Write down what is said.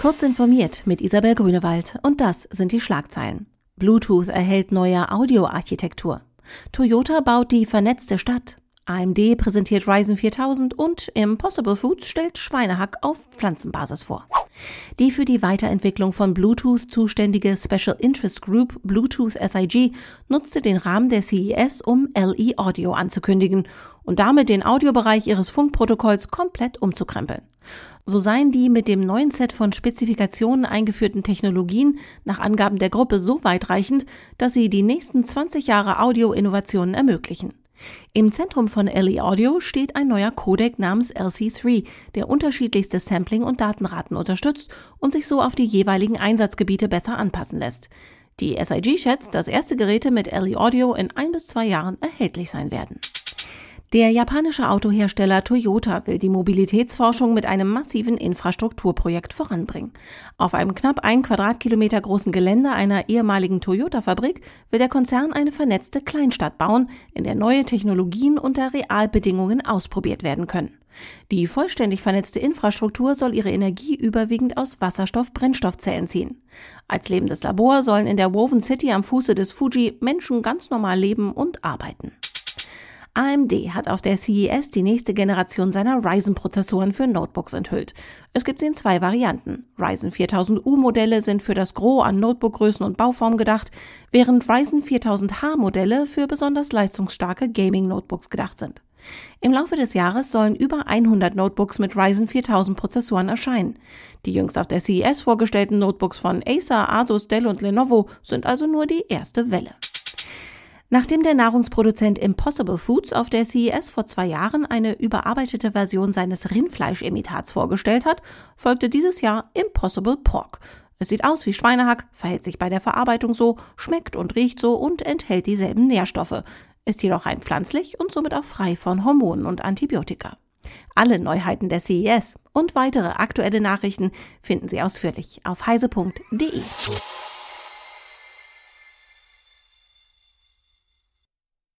Kurz informiert mit Isabel Grünewald und das sind die Schlagzeilen. Bluetooth erhält neue Audioarchitektur. Toyota baut die vernetzte Stadt. AMD präsentiert Ryzen 4000 und Impossible Foods stellt Schweinehack auf Pflanzenbasis vor. Die für die Weiterentwicklung von Bluetooth zuständige Special Interest Group Bluetooth SIG nutzte den Rahmen der CES, um LE Audio anzukündigen und damit den Audiobereich ihres Funkprotokolls komplett umzukrempeln. So seien die mit dem neuen Set von Spezifikationen eingeführten Technologien nach Angaben der Gruppe so weitreichend, dass sie die nächsten 20 Jahre Audio-Innovationen ermöglichen. Im Zentrum von LE Audio steht ein neuer Codec namens LC3, der unterschiedlichste Sampling- und Datenraten unterstützt und sich so auf die jeweiligen Einsatzgebiete besser anpassen lässt. Die SIG schätzt, dass erste Geräte mit LE Audio in ein bis zwei Jahren erhältlich sein werden. Der japanische Autohersteller Toyota will die Mobilitätsforschung mit einem massiven Infrastrukturprojekt voranbringen. Auf einem knapp ein Quadratkilometer großen Gelände einer ehemaligen Toyota-Fabrik will der Konzern eine vernetzte Kleinstadt bauen, in der neue Technologien unter Realbedingungen ausprobiert werden können. Die vollständig vernetzte Infrastruktur soll ihre Energie überwiegend aus Wasserstoff-Brennstoffzellen ziehen. Als lebendes Labor sollen in der Woven City am Fuße des Fuji Menschen ganz normal leben und arbeiten. AMD hat auf der CES die nächste Generation seiner Ryzen-Prozessoren für Notebooks enthüllt. Es gibt sie in zwei Varianten. Ryzen 4000U-Modelle sind für das Gros an Notebookgrößen und Bauform gedacht, während Ryzen 4000H-Modelle für besonders leistungsstarke Gaming-Notebooks gedacht sind. Im Laufe des Jahres sollen über 100 Notebooks mit Ryzen 4000 Prozessoren erscheinen. Die jüngst auf der CES vorgestellten Notebooks von Acer, Asus, Dell und Lenovo sind also nur die erste Welle. Nachdem der Nahrungsproduzent Impossible Foods auf der CES vor zwei Jahren eine überarbeitete Version seines Rindfleischimitats vorgestellt hat, folgte dieses Jahr Impossible Pork. Es sieht aus wie Schweinehack, verhält sich bei der Verarbeitung so, schmeckt und riecht so und enthält dieselben Nährstoffe, ist jedoch rein pflanzlich und somit auch frei von Hormonen und Antibiotika. Alle Neuheiten der CES und weitere aktuelle Nachrichten finden Sie ausführlich auf heise.de.